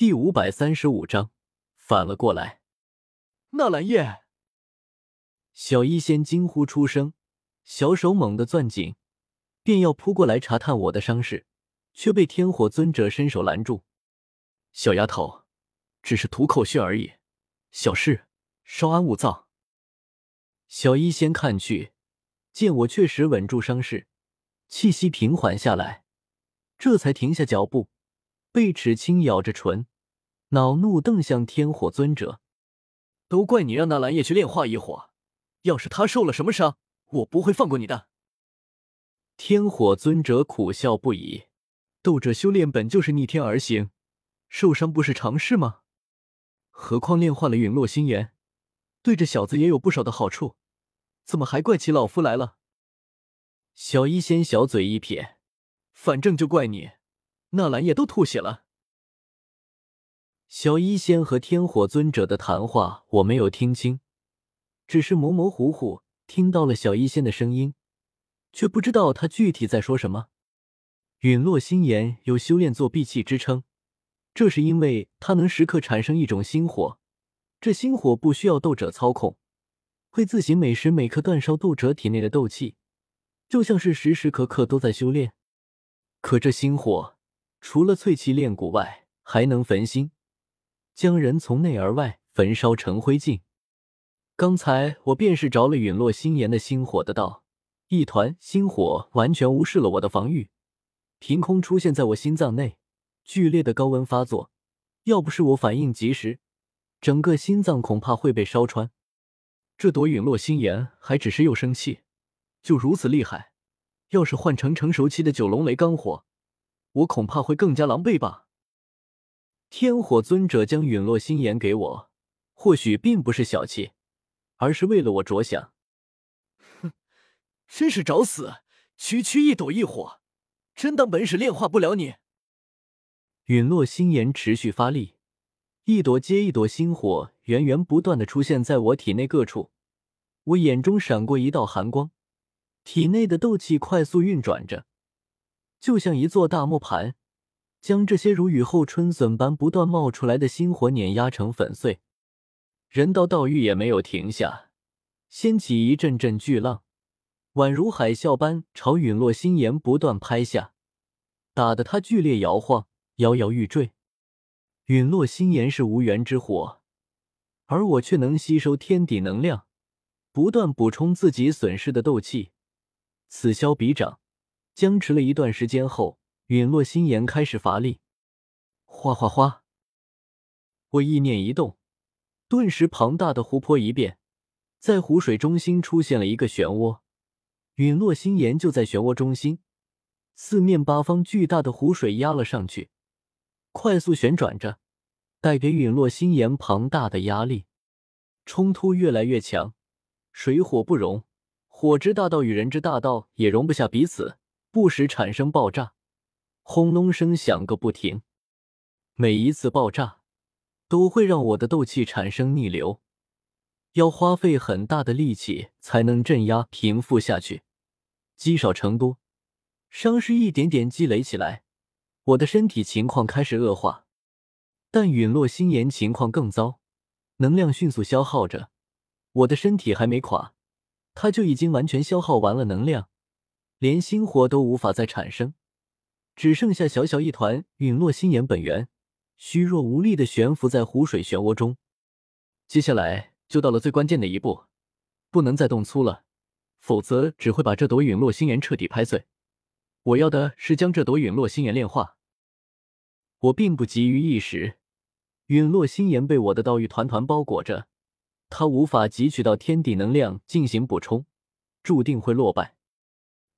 第五百三十五章反了过来。纳兰叶，小医仙惊呼出声，小手猛地攥紧，便要扑过来查探我的伤势，却被天火尊者伸手拦住。小丫头，只是吐口血而已，小事，稍安勿躁。小医仙看去，见我确实稳住伤势，气息平缓下来，这才停下脚步，贝齿轻咬着唇。恼怒瞪向天火尊者，都怪你让纳兰叶去炼化一火，要是他受了什么伤，我不会放过你的。天火尊者苦笑不已，斗者修炼本就是逆天而行，受伤不是常事吗？何况炼化了陨落心炎，对这小子也有不少的好处，怎么还怪起老夫来了？小医仙小嘴一撇，反正就怪你，纳兰叶都吐血了。小医仙和天火尊者的谈话我没有听清，只是模模糊糊听到了小医仙的声音，却不知道他具体在说什么。陨落心炎有修炼作弊器之称，这是因为它能时刻产生一种心火，这心火不需要斗者操控，会自行每时每刻煅烧斗者体内的斗气，就像是时时刻刻都在修炼。可这心火除了淬气炼骨外，还能焚心。将人从内而外焚烧成灰烬。刚才我便是着了陨落心炎的心火的道，一团心火完全无视了我的防御，凭空出现在我心脏内，剧烈的高温发作。要不是我反应及时，整个心脏恐怕会被烧穿。这朵陨落心炎还只是幼生气，就如此厉害。要是换成成熟期的九龙雷罡火，我恐怕会更加狼狈吧。天火尊者将陨落心炎给我，或许并不是小气，而是为了我着想。哼，真是找死！区区一朵异火，真当本使炼化不了你？陨落心炎持续发力，一朵接一朵星火源源不断的出现在我体内各处。我眼中闪过一道寒光，体内的斗气快速运转着，就像一座大磨盘。将这些如雨后春笋般不断冒出来的星火碾压成粉碎，人道道域也没有停下，掀起一阵阵巨浪，宛如海啸般朝陨落心岩不断拍下，打得它剧烈摇晃，摇摇欲坠。陨落心岩是无源之火，而我却能吸收天地能量，不断补充自己损失的斗气，此消彼长，僵持了一段时间后。陨落心炎开始乏力，哗哗哗！我意念一动，顿时庞大的湖泊一变，在湖水中心出现了一个漩涡，陨落心炎就在漩涡中心，四面八方巨大的湖水压了上去，快速旋转着，带给陨落心炎庞大的压力，冲突越来越强，水火不容，火之大道与人之大道也容不下彼此，不时产生爆炸。轰隆声响个不停，每一次爆炸都会让我的斗气产生逆流，要花费很大的力气才能镇压平复下去，积少成多，伤势一点点积累起来，我的身体情况开始恶化。但陨落心炎情况更糟，能量迅速消耗着，我的身体还没垮，它就已经完全消耗完了能量，连心火都无法再产生。只剩下小小一团陨落心炎本源，虚弱无力的悬浮在湖水漩涡中。接下来就到了最关键的一步，不能再动粗了，否则只会把这朵陨落心炎彻底拍碎。我要的是将这朵陨落心炎炼化。我并不急于一时，陨落心炎被我的道玉团团包裹着，它无法汲取到天地能量进行补充，注定会落败。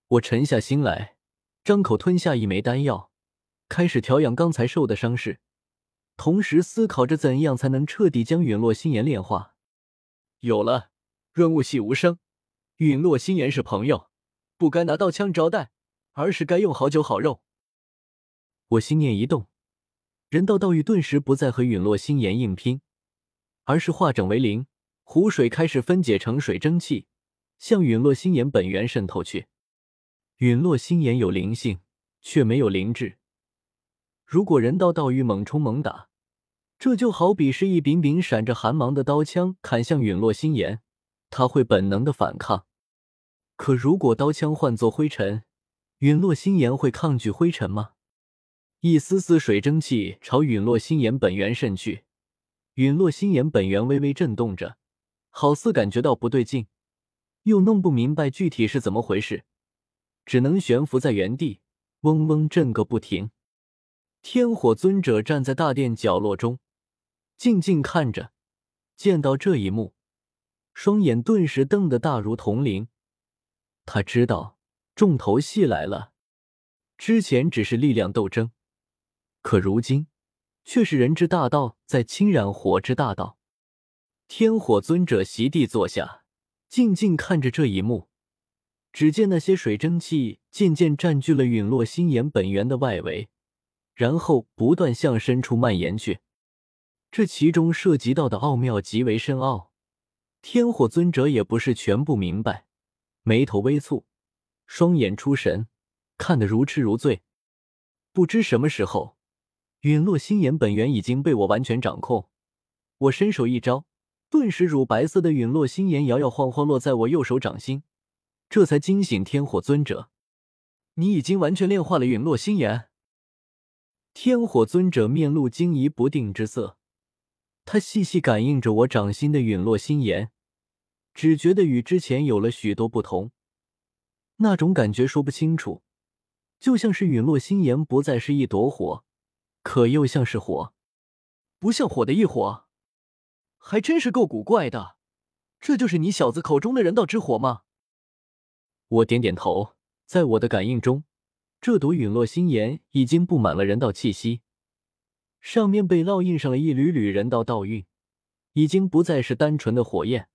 我沉下心来。张口吞下一枚丹药，开始调养刚才受的伤势，同时思考着怎样才能彻底将陨落心炎炼化。有了，润物细无声，陨落心炎是朋友，不该拿刀枪招待，而是该用好酒好肉。我心念一动，人道道域顿时不再和陨落心炎硬拼，而是化整为零，湖水开始分解成水蒸气，向陨落心炎本源渗透去。陨落心炎有灵性，却没有灵智。如果人道道玉猛冲猛打，这就好比是一柄柄闪着寒芒的刀枪砍向陨落心炎，他会本能的反抗。可如果刀枪换作灰尘，陨落心炎会抗拒灰尘吗？一丝丝水蒸气朝陨落心炎本源渗去，陨落心炎本源微微震动着，好似感觉到不对劲，又弄不明白具体是怎么回事，只能悬浮在原地，嗡嗡震个不停。天火尊者站在大殿角落中。静静看着，见到这一幕，双眼顿时瞪得大如铜铃。他知道重头戏来了。之前只是力量斗争，可如今却是人之大道在侵染火之大道。天火尊者席地坐下，静静看着这一幕。只见那些水蒸气渐渐占据了陨落心炎本源的外围，然后不断向深处蔓延去。这其中涉及到的奥妙极为深奥，天火尊者也不是全部明白，眉头微蹙，双眼出神，看得如痴如醉。不知什么时候，陨落心炎本源已经被我完全掌控。我伸手一招，顿时乳白色的陨落心炎摇摇晃晃落在我右手掌心，这才惊醒天火尊者。你已经完全炼化了陨落心炎。天火尊者面露惊疑不定之色。他细细感应着我掌心的陨落心炎，只觉得与之前有了许多不同。那种感觉说不清楚，就像是陨落心炎不再是一朵火，可又像是火，不像火的一火，还真是够古怪的。这就是你小子口中的人道之火吗？我点点头，在我的感应中，这朵陨落心炎已经布满了人道气息。上面被烙印上了一缕缕人道道韵，已经不再是单纯的火焰，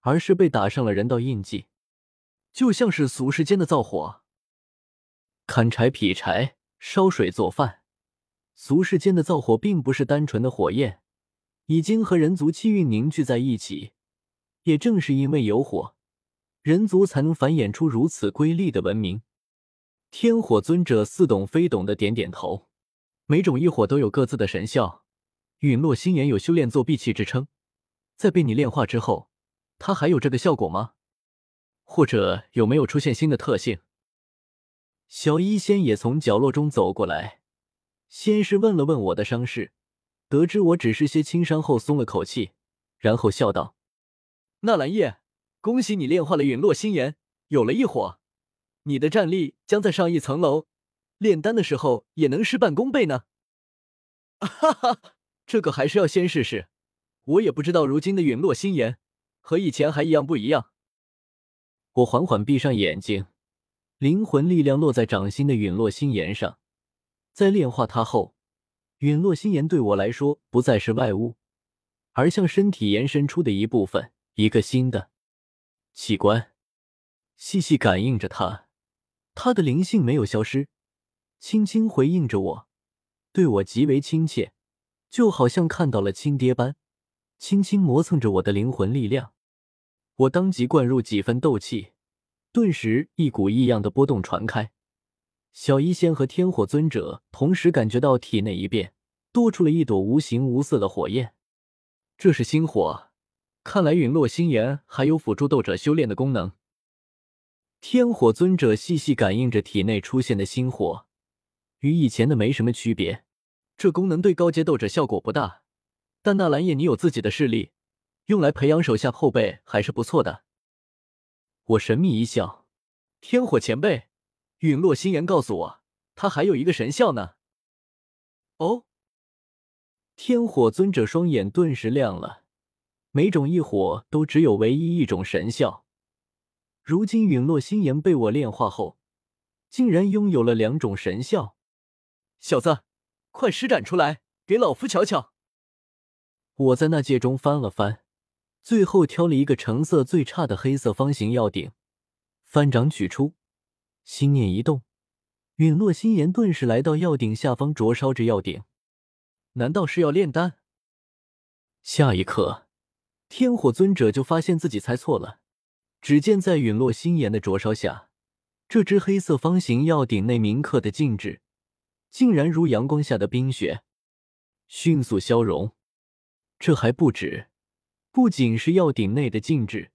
而是被打上了人道印记，就像是俗世间的灶火。砍柴劈柴、烧水做饭，俗世间的灶火并不是单纯的火焰，已经和人族气运凝聚在一起。也正是因为有火，人族才能繁衍出如此瑰丽的文明。天火尊者似懂非懂的点点头。每种异火都有各自的神效，陨落心炎有修炼作弊器之称，在被你炼化之后，它还有这个效果吗？或者有没有出现新的特性？小医仙也从角落中走过来，先是问了问我的伤势，得知我只是些轻伤后松了口气，然后笑道：“纳兰叶，恭喜你炼化了陨落心炎，有了一火，你的战力将再上一层楼。”炼丹的时候也能事半功倍呢。哈哈，这个还是要先试试。我也不知道如今的陨落心炎和以前还一样不一样。我缓缓闭上眼睛，灵魂力量落在掌心的陨落心炎上。在炼化它后，陨落心炎对我来说不再是外物，而像身体延伸出的一部分，一个新的器官。细细感应着它，它的灵性没有消失。轻轻回应着我，对我极为亲切，就好像看到了亲爹般，轻轻磨蹭着我的灵魂力量。我当即灌入几分斗气，顿时一股异样的波动传开。小医仙和天火尊者同时感觉到体内一变，多出了一朵无形无色的火焰。这是心火，看来陨落心炎还有辅助斗者修炼的功能。天火尊者细细感应着体内出现的心火。与以前的没什么区别，这功能对高阶斗者效果不大，但纳兰叶你有自己的势力，用来培养手下后辈还是不错的。我神秘一笑，天火前辈，陨落心炎告诉我，他还有一个神效呢。哦，天火尊者双眼顿时亮了，每种异火都只有唯一一种神效，如今陨落心炎被我炼化后，竟然拥有了两种神效。小子，快施展出来，给老夫瞧瞧！我在那戒中翻了翻，最后挑了一个成色最差的黑色方形药鼎，翻掌取出，心念一动，陨落心炎顿时来到药鼎下方灼烧着药鼎。难道是要炼丹？下一刻，天火尊者就发现自己猜错了。只见在陨落心炎的灼烧下，这只黑色方形药鼎内铭刻的禁制。竟然如阳光下的冰雪，迅速消融。这还不止，不仅是药鼎内的禁制，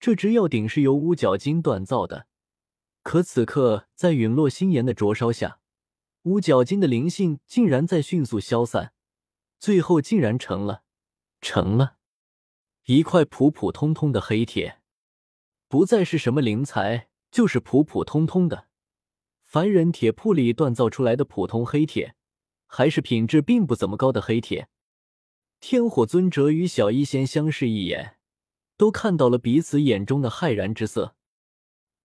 这只药鼎是由乌角金锻造的，可此刻在陨落心炎的灼烧下，乌角金的灵性竟然在迅速消散，最后竟然成了，成了一块普普通通的黑铁，不再是什么灵材，就是普普通通的凡人铁铺里锻造出来的普通黑铁，还是品质并不怎么高的黑铁。天火尊者与小医仙相视一眼，都看到了彼此眼中的骇然之色。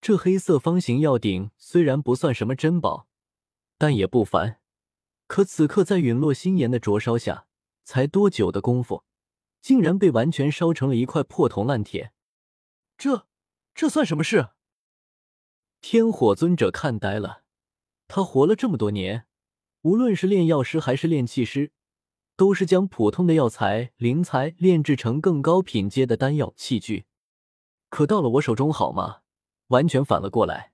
这黑色方形药鼎虽然不算什么珍宝，但也不凡。可此刻在陨落心炎的灼烧下，才多久的功夫，竟然被完全烧成了一块破铜烂铁。这，这算什么事？天火尊者看呆了。他活了这么多年，无论是炼药师还是炼器师。都是将普通的药材、灵材炼制成更高品阶的丹药器具，可到了我手中，好吗？完全反了过来。